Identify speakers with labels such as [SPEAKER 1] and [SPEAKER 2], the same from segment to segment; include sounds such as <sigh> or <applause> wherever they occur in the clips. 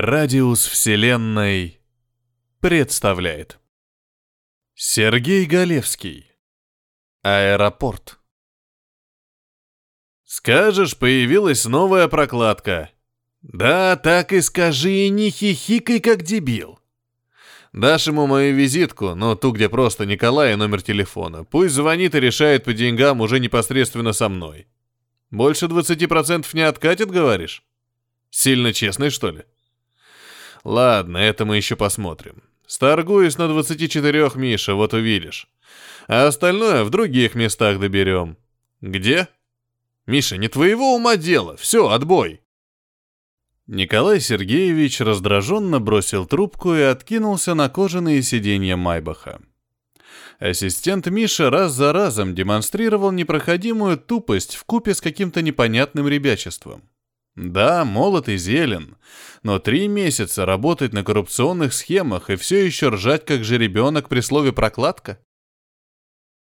[SPEAKER 1] Радиус Вселенной представляет Сергей Галевский Аэропорт Скажешь, появилась новая прокладка. Да, так и скажи, и не хихикай, как дебил. Дашь ему мою визитку, но ту, где просто Николай и номер телефона. Пусть звонит и решает по деньгам уже непосредственно со мной. Больше 20% не откатит, говоришь? Сильно честный, что ли? Ладно, это мы еще посмотрим. Сторгуюсь на 24, Миша, вот увидишь. А остальное в других местах доберем. Где? Миша, не твоего ума дело. Все, отбой. Николай Сергеевич раздраженно бросил трубку и откинулся на кожаные сиденья Майбаха. Ассистент Миша раз за разом демонстрировал непроходимую тупость в купе с каким-то непонятным ребячеством. Да, молод и зелен, но три месяца работать на коррупционных схемах и все еще ржать как жеребенок при слове «прокладка»?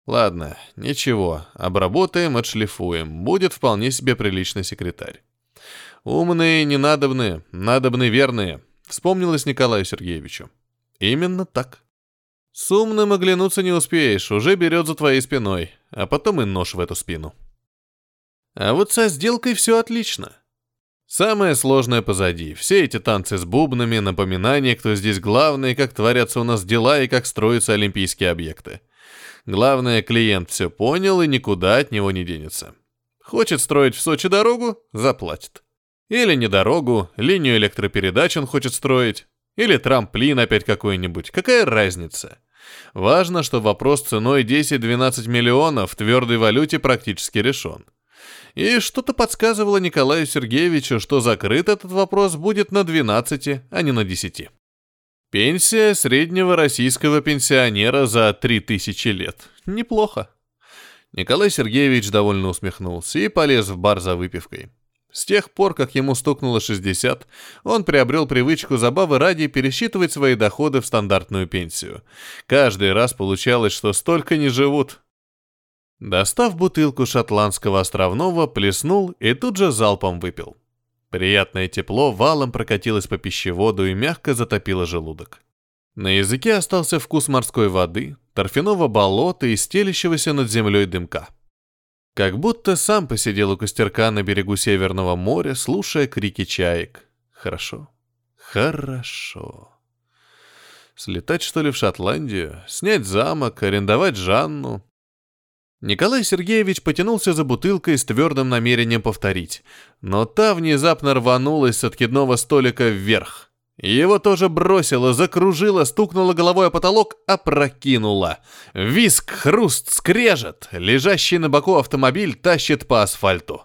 [SPEAKER 1] Ладно, ничего, обработаем, отшлифуем, будет вполне себе приличный секретарь. Умные ненадобные, надобны верные, вспомнилось Николаю Сергеевичу. Именно так. С умным оглянуться не успеешь, уже берет за твоей спиной, а потом и нож в эту спину. А вот со сделкой все отлично. Самое сложное позади. Все эти танцы с бубнами, напоминания, кто здесь главный, как творятся у нас дела и как строятся олимпийские объекты. Главное, клиент все понял и никуда от него не денется. Хочет строить в Сочи дорогу – заплатит. Или не дорогу, линию электропередач он хочет строить. Или трамплин опять какой-нибудь. Какая разница? Важно, что вопрос ценой 10-12 миллионов в твердой валюте практически решен и что-то подсказывало Николаю Сергеевичу, что закрыт этот вопрос будет на 12, а не на 10. Пенсия среднего российского пенсионера за 3000 лет. Неплохо. Николай Сергеевич довольно усмехнулся и полез в бар за выпивкой. С тех пор, как ему стукнуло 60, он приобрел привычку забавы ради пересчитывать свои доходы в стандартную пенсию. Каждый раз получалось, что столько не живут, Достав бутылку шотландского островного, плеснул и тут же залпом выпил. Приятное тепло валом прокатилось по пищеводу и мягко затопило желудок. На языке остался вкус морской воды, торфяного болота и стелящегося над землей дымка. Как будто сам посидел у костерка на берегу Северного моря, слушая крики чаек. Хорошо. Хорошо. Слетать, что ли, в Шотландию? Снять замок, арендовать Жанну, Николай Сергеевич потянулся за бутылкой с твердым намерением повторить, но та внезапно рванулась с откидного столика вверх. Его тоже бросило, закружило, стукнуло головой о потолок, опрокинуло. Виск, хруст, скрежет. Лежащий на боку автомобиль тащит по асфальту.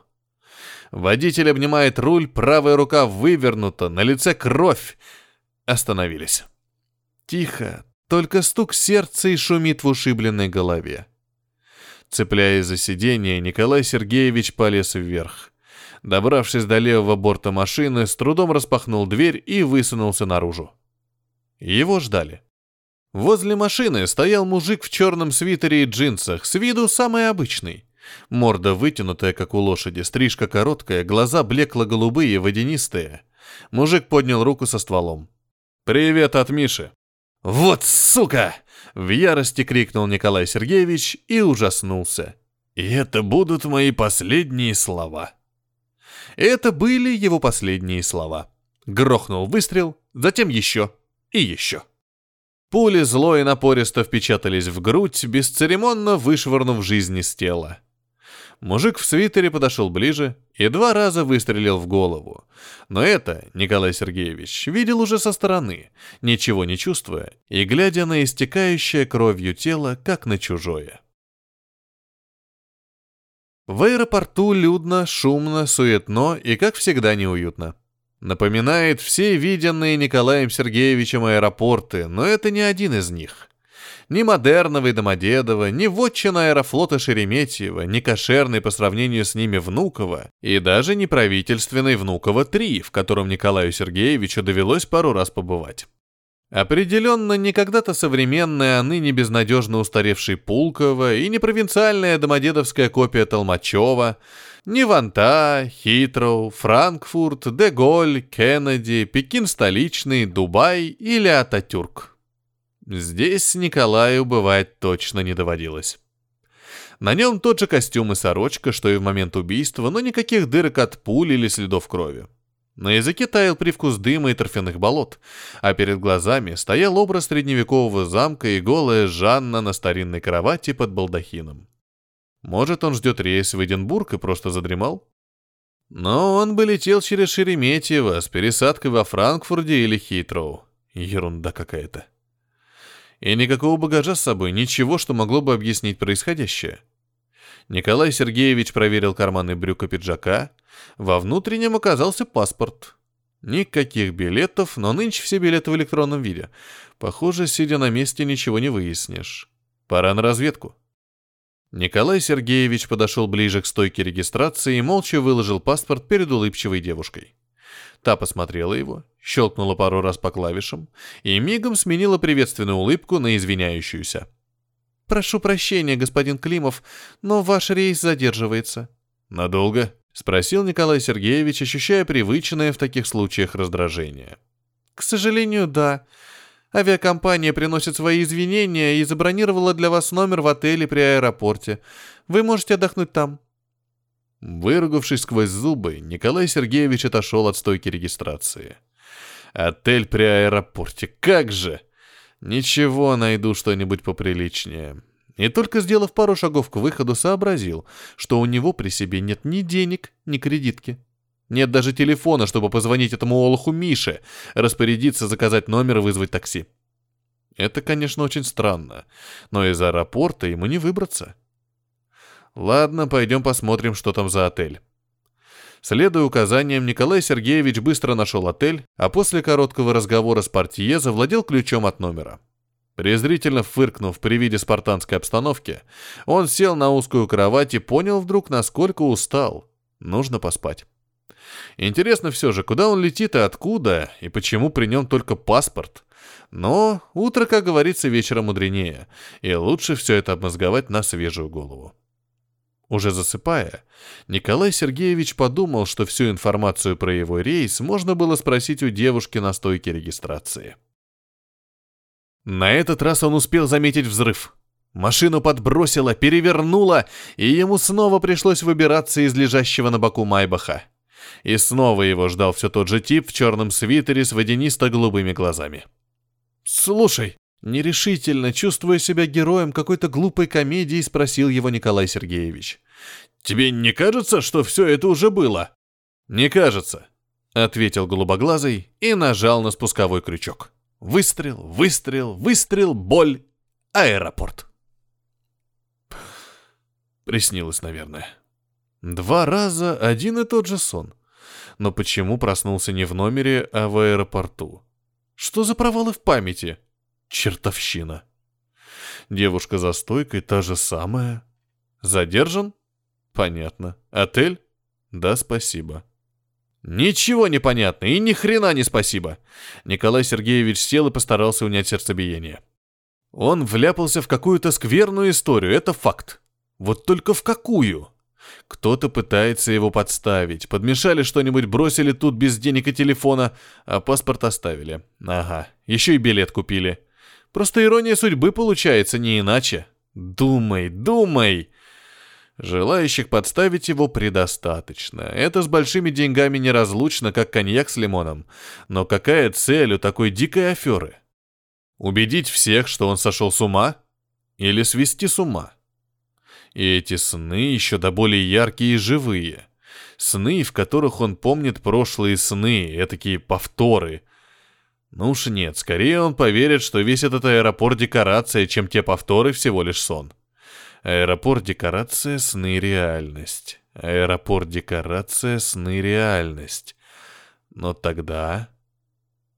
[SPEAKER 1] Водитель обнимает руль, правая рука вывернута, на лице кровь. Остановились. Тихо, только стук сердца и шумит в ушибленной голове. Цепляясь за сиденье, Николай Сергеевич полез вверх. Добравшись до левого борта машины, с трудом распахнул дверь и высунулся наружу. Его ждали. Возле машины стоял мужик в черном свитере и джинсах, с виду самый обычный. Морда вытянутая, как у лошади, стрижка короткая, глаза блекло-голубые, водянистые. Мужик поднял руку со стволом. «Привет от Миши». «Вот сука!» В ярости крикнул Николай Сергеевич и ужаснулся. И это будут мои последние слова. Это были его последние слова. Грохнул выстрел, затем еще и еще. Пули зло и напористо впечатались в грудь, бесцеремонно вышвырнув жизнь из тела. Мужик в свитере подошел ближе и два раза выстрелил в голову. Но это Николай Сергеевич видел уже со стороны, ничего не чувствуя и глядя на истекающее кровью тело, как на чужое. В аэропорту людно, шумно, суетно и, как всегда, неуютно. Напоминает все виденные Николаем Сергеевичем аэропорты, но это не один из них. Ни Модерного и Домодедово, ни вотчина аэрофлота Шереметьева, ни кошерный по сравнению с ними Внуково, и даже не правительственный Внуково-3, в котором Николаю Сергеевичу довелось пару раз побывать. Определенно, не когда-то современная, а ныне безнадежно устаревший Пулково и не провинциальная домодедовская копия Толмачева. Неванта, Хитроу, Франкфурт, Деголь, Кеннеди, Пекин столичный, Дубай или Ататюрк. Здесь Николаю бывать точно не доводилось. На нем тот же костюм и сорочка, что и в момент убийства, но никаких дырок от пуль или следов крови. На языке таял привкус дыма и торфяных болот, а перед глазами стоял образ средневекового замка и голая Жанна на старинной кровати под балдахином. Может, он ждет рейс в Эдинбург и просто задремал? Но он бы летел через Шереметьево с пересадкой во Франкфурте или Хитроу. Ерунда какая-то. И никакого багажа с собой, ничего, что могло бы объяснить происходящее. Николай Сергеевич проверил карманы брюка пиджака. Во внутреннем оказался паспорт. Никаких билетов, но нынче все билеты в электронном виде. Похоже, сидя на месте, ничего не выяснишь. Пора на разведку. Николай Сергеевич подошел ближе к стойке регистрации и молча выложил паспорт перед улыбчивой девушкой. Та посмотрела его, щелкнула пару раз по клавишам и мигом сменила приветственную улыбку на извиняющуюся. «Прошу прощения, господин Климов, но ваш рейс задерживается». «Надолго?» — спросил Николай Сергеевич, ощущая привычное в таких случаях раздражение. «К сожалению, да. Авиакомпания приносит свои извинения и забронировала для вас номер в отеле при аэропорте. Вы можете отдохнуть там». Выругавшись сквозь зубы, Николай Сергеевич отошел от стойки регистрации. «Отель при аэропорте, как же!» «Ничего, найду что-нибудь поприличнее». И только сделав пару шагов к выходу, сообразил, что у него при себе нет ни денег, ни кредитки. Нет даже телефона, чтобы позвонить этому олуху Мише, распорядиться заказать номер и вызвать такси. Это, конечно, очень странно, но из аэропорта ему не выбраться. Ладно, пойдем посмотрим, что там за отель. Следуя указаниям, Николай Сергеевич быстро нашел отель, а после короткого разговора с портье завладел ключом от номера. Презрительно фыркнув при виде спартанской обстановки, он сел на узкую кровать и понял вдруг, насколько устал. Нужно поспать. Интересно все же, куда он летит и откуда, и почему при нем только паспорт. Но утро, как говорится, вечером мудренее, и лучше все это обмозговать на свежую голову. Уже засыпая, Николай Сергеевич подумал, что всю информацию про его рейс можно было спросить у девушки на стойке регистрации. На этот раз он успел заметить взрыв. Машину подбросило, перевернуло, и ему снова пришлось выбираться из лежащего на боку Майбаха. И снова его ждал все тот же тип в черном свитере с водянисто-голубыми глазами. «Слушай», Нерешительно, чувствуя себя героем какой-то глупой комедии, спросил его Николай Сергеевич. «Тебе не кажется, что все это уже было?» «Не кажется», — ответил голубоглазый и нажал на спусковой крючок. Выстрел, выстрел, выстрел, боль, аэропорт. Приснилось, наверное. Два раза один и тот же сон. Но почему проснулся не в номере, а в аэропорту? Что за провалы в памяти? Чертовщина. Девушка за стойкой та же самая. Задержан? Понятно. Отель? Да, спасибо. Ничего не понятно и ни хрена не спасибо. Николай Сергеевич сел и постарался унять сердцебиение. Он вляпался в какую-то скверную историю, это факт. Вот только в какую? Кто-то пытается его подставить. Подмешали что-нибудь, бросили тут без денег и телефона, а паспорт оставили. Ага, еще и билет купили. Просто ирония судьбы получается, не иначе. Думай, думай. Желающих подставить его предостаточно. Это с большими деньгами неразлучно, как коньяк с лимоном. Но какая цель у такой дикой аферы? Убедить всех, что он сошел с ума? Или свести с ума? И эти сны еще до более яркие и живые. Сны, в которых он помнит прошлые сны, этакие повторы, ну уж нет, скорее он поверит, что весь этот аэропорт декорация, чем те повторы всего лишь сон. Аэропорт декорация, сны реальность. Аэропорт декорация, сны реальность. Но тогда...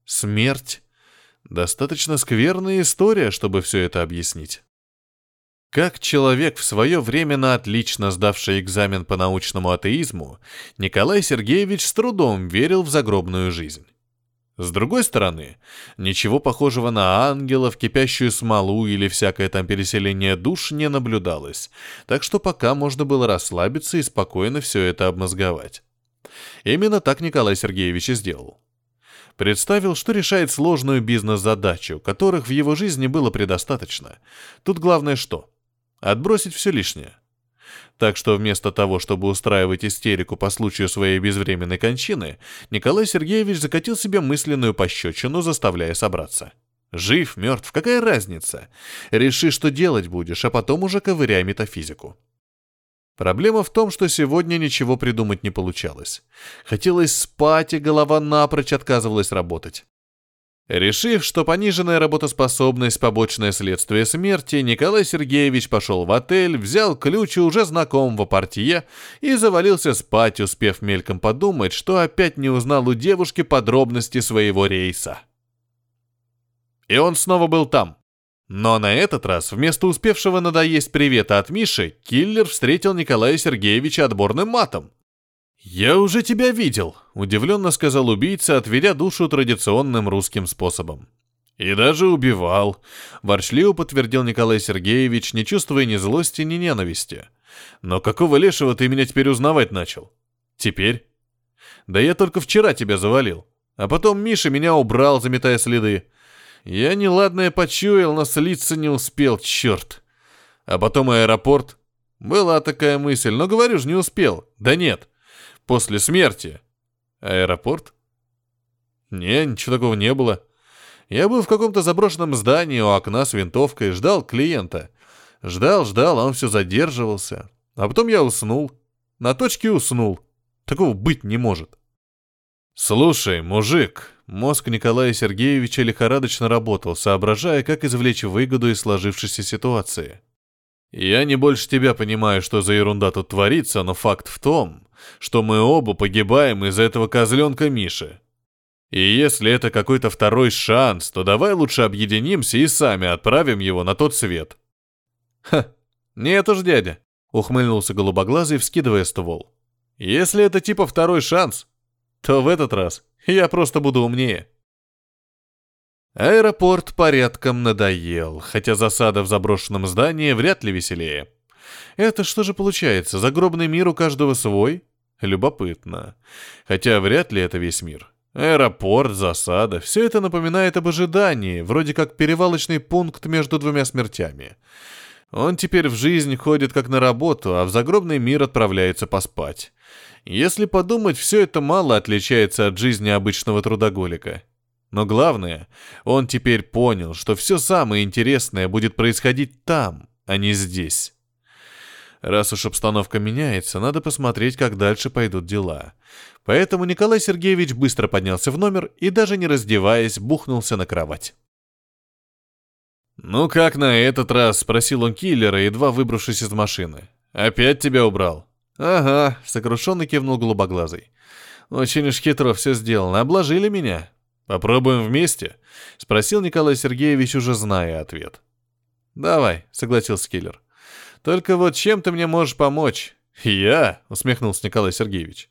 [SPEAKER 1] Смерть. Достаточно скверная история, чтобы все это объяснить. Как человек, в свое время на отлично сдавший экзамен по научному атеизму, Николай Сергеевич с трудом верил в загробную жизнь. С другой стороны, ничего похожего на ангелов, кипящую смолу или всякое там переселение душ не наблюдалось, так что пока можно было расслабиться и спокойно все это обмозговать. Именно так Николай Сергеевич и сделал. Представил, что решает сложную бизнес-задачу, которых в его жизни было предостаточно. Тут главное что? Отбросить все лишнее. Так что вместо того, чтобы устраивать истерику по случаю своей безвременной кончины, Николай Сергеевич закатил себе мысленную пощечину, заставляя собраться. Жив, мертв, какая разница? Реши, что делать будешь, а потом уже ковыряй метафизику. Проблема в том, что сегодня ничего придумать не получалось. Хотелось спать, и голова напрочь отказывалась работать. Решив, что пониженная работоспособность – побочное следствие смерти, Николай Сергеевич пошел в отель, взял ключ уже знакомого портье и завалился спать, успев мельком подумать, что опять не узнал у девушки подробности своего рейса. И он снова был там. Но на этот раз, вместо успевшего надоесть привета от Миши, киллер встретил Николая Сергеевича отборным матом. «Я уже тебя видел», — удивленно сказал убийца, отведя душу традиционным русским способом. «И даже убивал», — ворчливо подтвердил Николай Сергеевич, не чувствуя ни злости, ни ненависти. «Но какого лешего ты меня теперь узнавать начал? Теперь?» «Да я только вчера тебя завалил. А потом Миша меня убрал, заметая следы. Я неладное почуял, но слиться не успел, черт. А потом аэропорт. Была такая мысль, но говорю же, не успел. Да нет. После смерти. Аэропорт? Не, ничего такого не было. Я был в каком-то заброшенном здании у окна с винтовкой, ждал клиента. Ждал, ждал, а он все задерживался. А потом я уснул. На точке уснул. Такого быть не может. «Слушай, мужик», мозг Николая Сергеевича лихорадочно работал, соображая, как извлечь выгоду из сложившейся ситуации. «Я не больше тебя понимаю, что за ерунда тут творится, но факт в том, что мы оба погибаем из-за этого козленка Миши. И если это какой-то второй шанс, то давай лучше объединимся и сами отправим его на тот свет». «Ха, нет уж, дядя», — ухмыльнулся голубоглазый, вскидывая ствол. «Если это типа второй шанс, то в этот раз я просто буду умнее. Аэропорт порядком надоел, хотя засада в заброшенном здании вряд ли веселее. Это что же получается, загробный мир у каждого свой? Любопытно. Хотя вряд ли это весь мир. Аэропорт, засада, все это напоминает об ожидании, вроде как перевалочный пункт между двумя смертями. Он теперь в жизнь ходит как на работу, а в загробный мир отправляется поспать. Если подумать, все это мало отличается от жизни обычного трудоголика. Но главное, он теперь понял, что все самое интересное будет происходить там, а не здесь. Раз уж обстановка меняется, надо посмотреть, как дальше пойдут дела. Поэтому Николай Сергеевич быстро поднялся в номер и, даже не раздеваясь, бухнулся на кровать. «Ну как на этот раз?» — спросил он киллера, едва выбравшись из машины. «Опять тебя убрал?» «Ага», — сокрушенно кивнул голубоглазый. «Очень уж хитро все сделано. Обложили меня. Попробуем вместе?» — спросил Николай Сергеевич, уже зная ответ. «Давай», — согласился киллер. «Только вот чем ты мне можешь помочь?» «Я?» — усмехнулся Николай Сергеевич.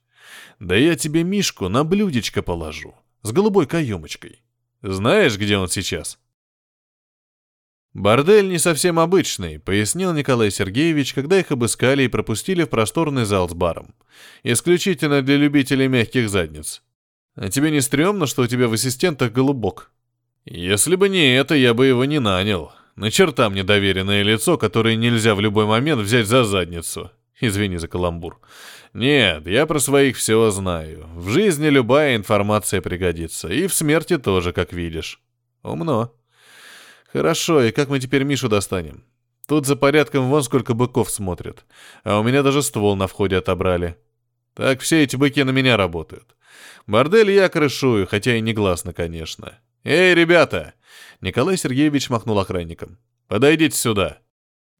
[SPEAKER 1] «Да я тебе Мишку на блюдечко положу. С голубой каемочкой. Знаешь, где он сейчас?» «Бордель не совсем обычный», — пояснил Николай Сергеевич, когда их обыскали и пропустили в просторный зал с баром. «Исключительно для любителей мягких задниц. А тебе не стрёмно, что у тебя в ассистентах голубок?» «Если бы не это, я бы его не нанял. На черта мне доверенное лицо, которое нельзя в любой момент взять за задницу. Извини за каламбур. Нет, я про своих все знаю. В жизни любая информация пригодится. И в смерти тоже, как видишь. Умно». «Хорошо, и как мы теперь Мишу достанем? Тут за порядком вон сколько быков смотрят. А у меня даже ствол на входе отобрали. Так все эти быки на меня работают. Бордель я крышую, хотя и негласно, конечно. Эй, ребята!» Николай Сергеевич махнул охранникам. «Подойдите сюда».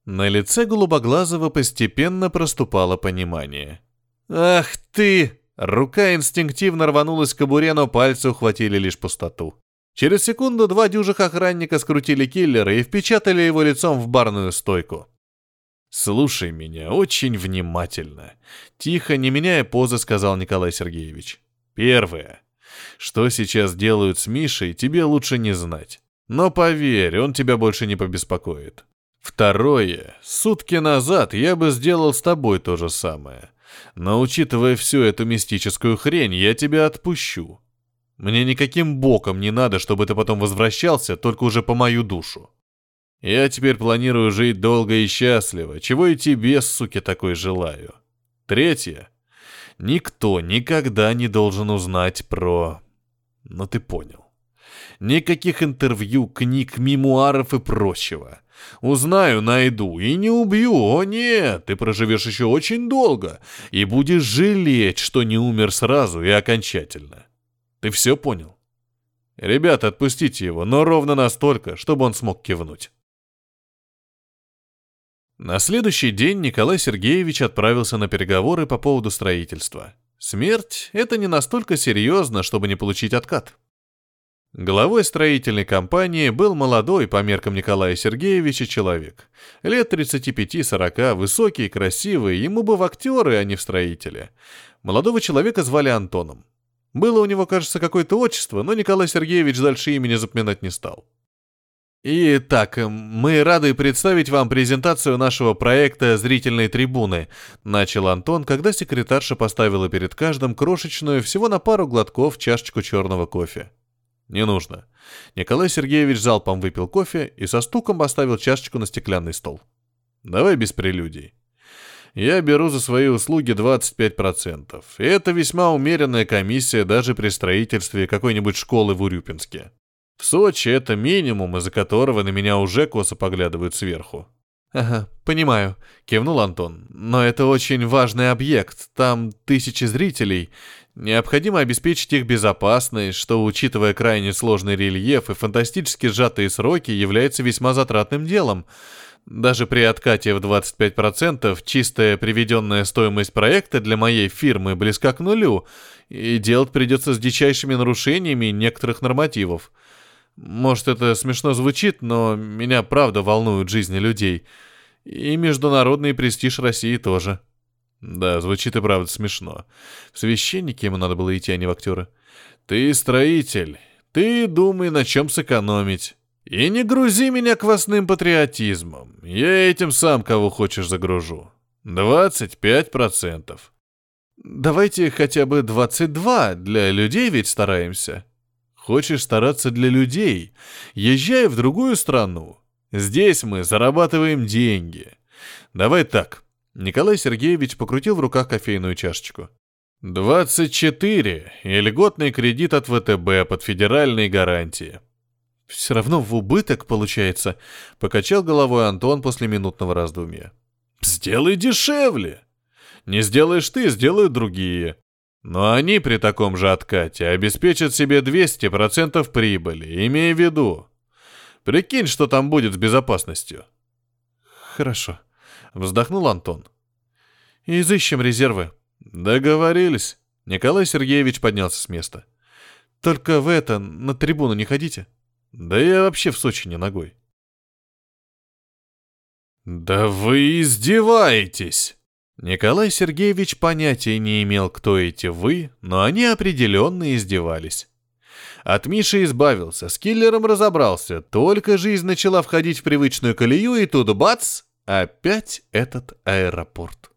[SPEAKER 1] На лице Голубоглазого постепенно проступало понимание. «Ах ты!» Рука инстинктивно рванулась к кобуре, но пальцы ухватили лишь пустоту. Через секунду два дюжих охранника скрутили киллера и впечатали его лицом в барную стойку. «Слушай меня очень внимательно», — тихо, не меняя позы, сказал Николай Сергеевич. «Первое. Что сейчас делают с Мишей, тебе лучше не знать. Но поверь, он тебя больше не побеспокоит. Второе. Сутки назад я бы сделал с тобой то же самое. Но учитывая всю эту мистическую хрень, я тебя отпущу. Мне никаким боком не надо, чтобы ты потом возвращался, только уже по мою душу. Я теперь планирую жить долго и счастливо, чего и тебе, суки, такой желаю. Третье. Никто никогда не должен узнать про... Ну ты понял. Никаких интервью, книг, мемуаров и прочего. Узнаю, найду и не убью. О нет, ты проживешь еще очень долго и будешь жалеть, что не умер сразу и окончательно. Ты все понял? Ребята, отпустите его, но ровно настолько, чтобы он смог кивнуть. На следующий день Николай Сергеевич отправился на переговоры по поводу строительства. Смерть — это не настолько серьезно, чтобы не получить откат. Главой строительной компании был молодой по меркам Николая Сергеевича человек. Лет 35-40, высокий, красивый, ему бы в актеры, а не в строители. Молодого человека звали Антоном. Было у него, кажется, какое-то отчество, но Николай Сергеевич дальше имени запоминать не стал. Итак, мы рады представить вам презентацию нашего проекта «Зрительной трибуны», начал Антон, когда секретарша поставила перед каждым крошечную, всего на пару глотков, чашечку черного кофе. Не нужно. Николай Сергеевич залпом выпил кофе и со стуком поставил чашечку на стеклянный стол. Давай без прелюдий. Я беру за свои услуги 25%. И это весьма умеренная комиссия даже при строительстве какой-нибудь школы в Урюпинске. В Сочи это минимум, из-за которого на меня уже косо поглядывают сверху. «Ага, понимаю», — кивнул Антон. «Но это очень важный объект. Там тысячи зрителей. Необходимо обеспечить их безопасность, что, учитывая крайне сложный рельеф и фантастически сжатые сроки, является весьма затратным делом. Даже при откате в 25% чистая приведенная стоимость проекта для моей фирмы близка к нулю, и делать придется с дичайшими нарушениями некоторых нормативов. Может, это смешно звучит, но меня правда волнуют жизни людей. И международный престиж России тоже. Да, звучит и правда смешно. В священники ему надо было идти, а не в актеры. Ты строитель. Ты думай, на чем сэкономить. И не грузи меня квасным патриотизмом. Я этим сам кого хочешь загружу. 25%. Давайте хотя бы 22, для людей ведь стараемся. Хочешь стараться для людей? Езжай в другую страну. Здесь мы зарабатываем деньги. Давай так. Николай Сергеевич покрутил в руках кофейную чашечку. 24 и льготный кредит от ВТБ под федеральные гарантии. Все равно в убыток получается, покачал головой Антон после минутного раздумья. Сделай дешевле. Не сделаешь ты, сделают другие. Но они при таком же откате обеспечат себе 200% прибыли, имея в виду. Прикинь, что там будет с безопасностью. Хорошо, вздохнул Антон. Изыщем резервы. Договорились. Николай Сергеевич поднялся с места. Только в это, на трибуну не ходите. Да я вообще в Сочи не ногой. Да вы издеваетесь! Николай Сергеевич понятия не имел, кто эти «вы», но они определенно издевались. От Миши избавился, с киллером разобрался, только жизнь начала входить в привычную колею, и тут бац, опять этот аэропорт.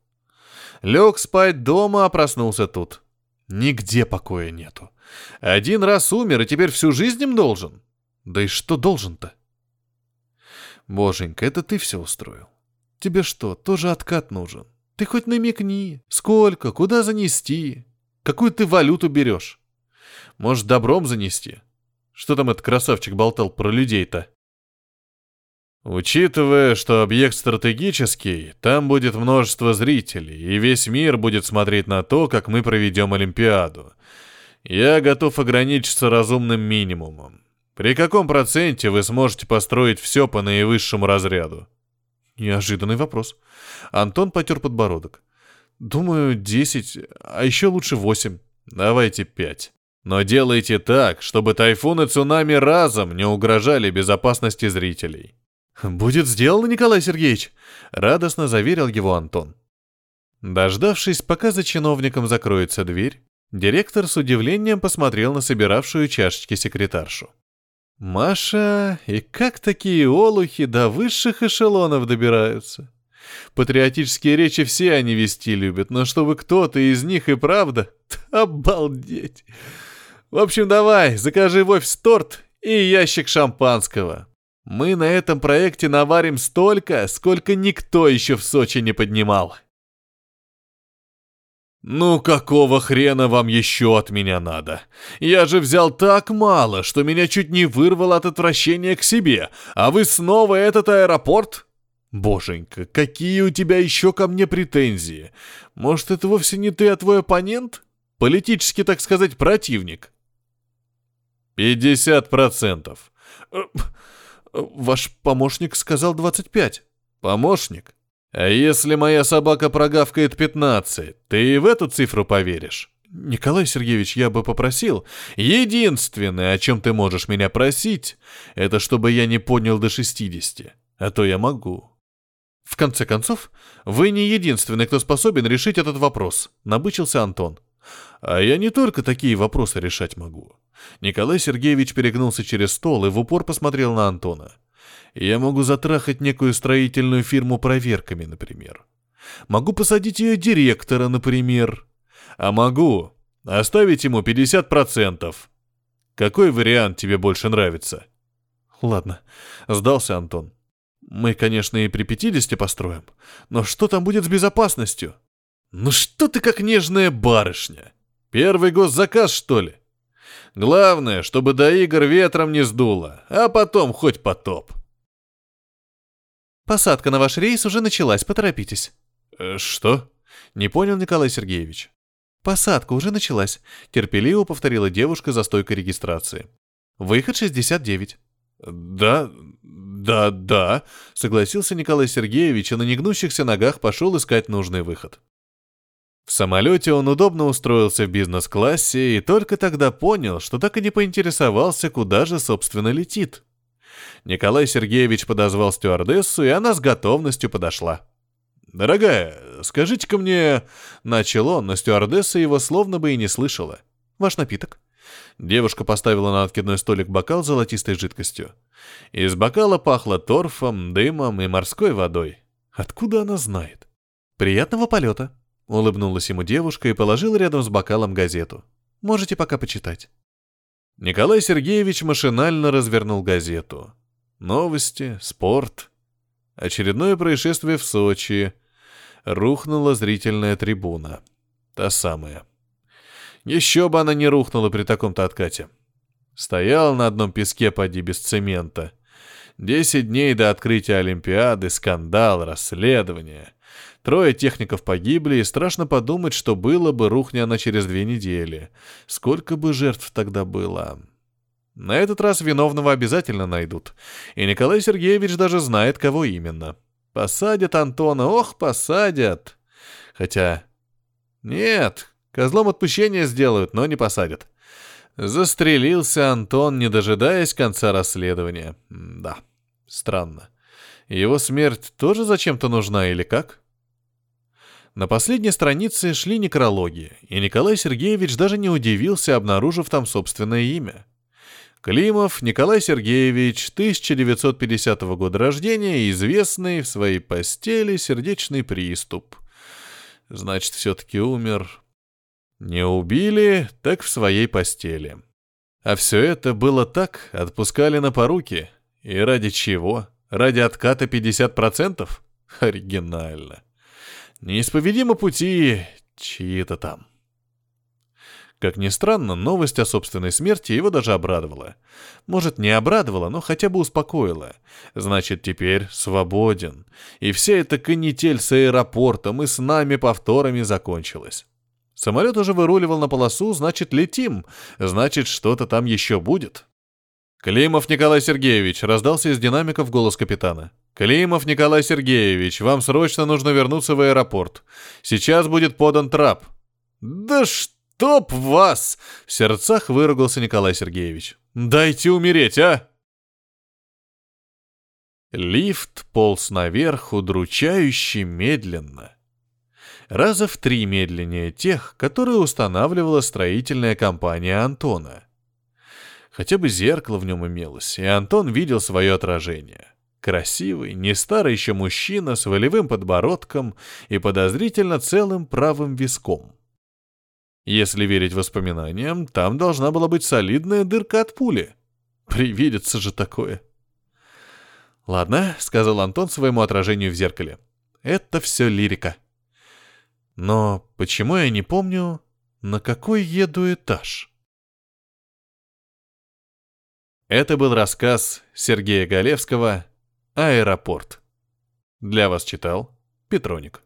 [SPEAKER 1] Лег спать дома, а проснулся тут. Нигде покоя нету. Один раз умер, и теперь всю жизнь им должен. Да и что должен-то? Боженька, это ты все устроил. Тебе что, тоже откат нужен? Ты хоть намекни, сколько, куда занести, какую ты валюту берешь. Может, добром занести? Что там этот красавчик болтал про людей-то? Учитывая, что объект стратегический, там будет множество зрителей, и весь мир будет смотреть на то, как мы проведем Олимпиаду. Я готов ограничиться разумным минимумом. При каком проценте вы сможете построить все по наивысшему разряду? Неожиданный вопрос. Антон потер подбородок. Думаю, 10, а еще лучше 8. Давайте 5. Но делайте так, чтобы тайфун и цунами разом не угрожали безопасности зрителей. Будет сделано, Николай Сергеевич, радостно заверил его Антон. Дождавшись, пока за чиновником закроется дверь, Директор с удивлением посмотрел на собиравшую чашечки секретаршу. Маша, и как такие олухи до высших эшелонов добираются? Патриотические речи все они вести любят, но чтобы кто-то из них и правда... <laughs> Обалдеть! В общем, давай, закажи в офис торт и ящик шампанского. Мы на этом проекте наварим столько, сколько никто еще в Сочи не поднимал. «Ну какого хрена вам еще от меня надо? Я же взял так мало, что меня чуть не вырвало от отвращения к себе, а вы снова этот аэропорт? Боженька, какие у тебя еще ко мне претензии? Может, это вовсе не ты, а твой оппонент? Политически, так сказать, противник?» «Пятьдесят процентов». Э, «Ваш помощник сказал двадцать пять». «Помощник? А если моя собака прогавкает 15, ты и в эту цифру поверишь? Николай Сергеевич, я бы попросил. Единственное, о чем ты можешь меня просить, это чтобы я не поднял до 60. А то я могу. В конце концов, вы не единственный, кто способен решить этот вопрос, набычился Антон. А я не только такие вопросы решать могу. Николай Сергеевич перегнулся через стол и в упор посмотрел на Антона. Я могу затрахать некую строительную фирму проверками, например. Могу посадить ее директора, например. А могу оставить ему 50%. Какой вариант тебе больше нравится? Ладно, сдался Антон. Мы, конечно, и при 50 построим, но что там будет с безопасностью? Ну что ты как нежная барышня? Первый госзаказ, что ли? Главное, чтобы до игр ветром не сдуло, а потом хоть потоп.
[SPEAKER 2] Посадка на ваш рейс уже началась, поторопитесь».
[SPEAKER 1] Э, «Что?» — не понял Николай Сергеевич.
[SPEAKER 2] «Посадка уже началась», — терпеливо повторила девушка за стойкой регистрации. «Выход 69».
[SPEAKER 1] «Да, да, да», — согласился Николай Сергеевич и на негнущихся ногах пошел искать нужный выход. В самолете он удобно устроился в бизнес-классе и только тогда понял, что так и не поинтересовался, куда же, собственно, летит. Николай Сергеевич подозвал стюардессу, и она с готовностью подошла. «Дорогая, скажите-ка мне...» Начал он, но стюардесса его словно бы и не слышала. «Ваш напиток?» Девушка поставила на откидной столик бокал с золотистой жидкостью. Из бокала пахло торфом, дымом и морской водой. Откуда она знает?
[SPEAKER 2] «Приятного полета!» — улыбнулась ему девушка и положила рядом с бокалом газету. «Можете пока почитать».
[SPEAKER 1] Николай Сергеевич машинально развернул газету. Новости, спорт. Очередное происшествие в Сочи. Рухнула зрительная трибуна. Та самая. Еще бы она не рухнула при таком-то откате. Стоял на одном песке поди без цемента. Десять дней до открытия Олимпиады, скандал, расследование. Трое техников погибли, и страшно подумать, что было бы, рухни она через две недели. Сколько бы жертв тогда было. На этот раз виновного обязательно найдут. И Николай Сергеевич даже знает, кого именно. Посадят Антона, ох, посадят. Хотя... Нет, козлом отпущения сделают, но не посадят. Застрелился Антон, не дожидаясь конца расследования. Да, странно. Его смерть тоже зачем-то нужна или как? На последней странице шли некрологи, и Николай Сергеевич даже не удивился, обнаружив там собственное имя. Климов Николай Сергеевич, 1950 года рождения, известный в своей постели сердечный приступ. Значит, все-таки умер. Не убили, так в своей постели. А все это было так, отпускали на поруки. И ради чего? Ради отката 50%? Оригинально. Неисповедимы пути чьи-то там. Как ни странно, новость о собственной смерти его даже обрадовала. Может, не обрадовала, но хотя бы успокоила. Значит, теперь свободен. И вся эта канитель с аэропортом и с нами повторами закончилась. Самолет уже выруливал на полосу, значит, летим. Значит, что-то там еще будет. «Климов Николай Сергеевич!» — раздался из динамиков голос капитана. «Климов Николай Сергеевич, вам срочно нужно вернуться в аэропорт. Сейчас будет подан трап». «Да чтоб вас!» — в сердцах выругался Николай Сергеевич. «Дайте умереть, а!» Лифт полз наверх удручающе медленно.
[SPEAKER 2] Раза в три медленнее тех, которые устанавливала строительная компания Антона. Хотя бы зеркало в нем имелось, и Антон видел свое отражение. Красивый, не старый еще мужчина с волевым подбородком и подозрительно целым правым виском. Если верить воспоминаниям, там должна была быть солидная дырка от пули. Привидится же такое. «Ладно», — сказал Антон своему отражению в зеркале. «Это все лирика». Но почему я не помню, на какой еду этаж? Это был рассказ Сергея Галевского «Аэропорт». Для вас читал Петроник.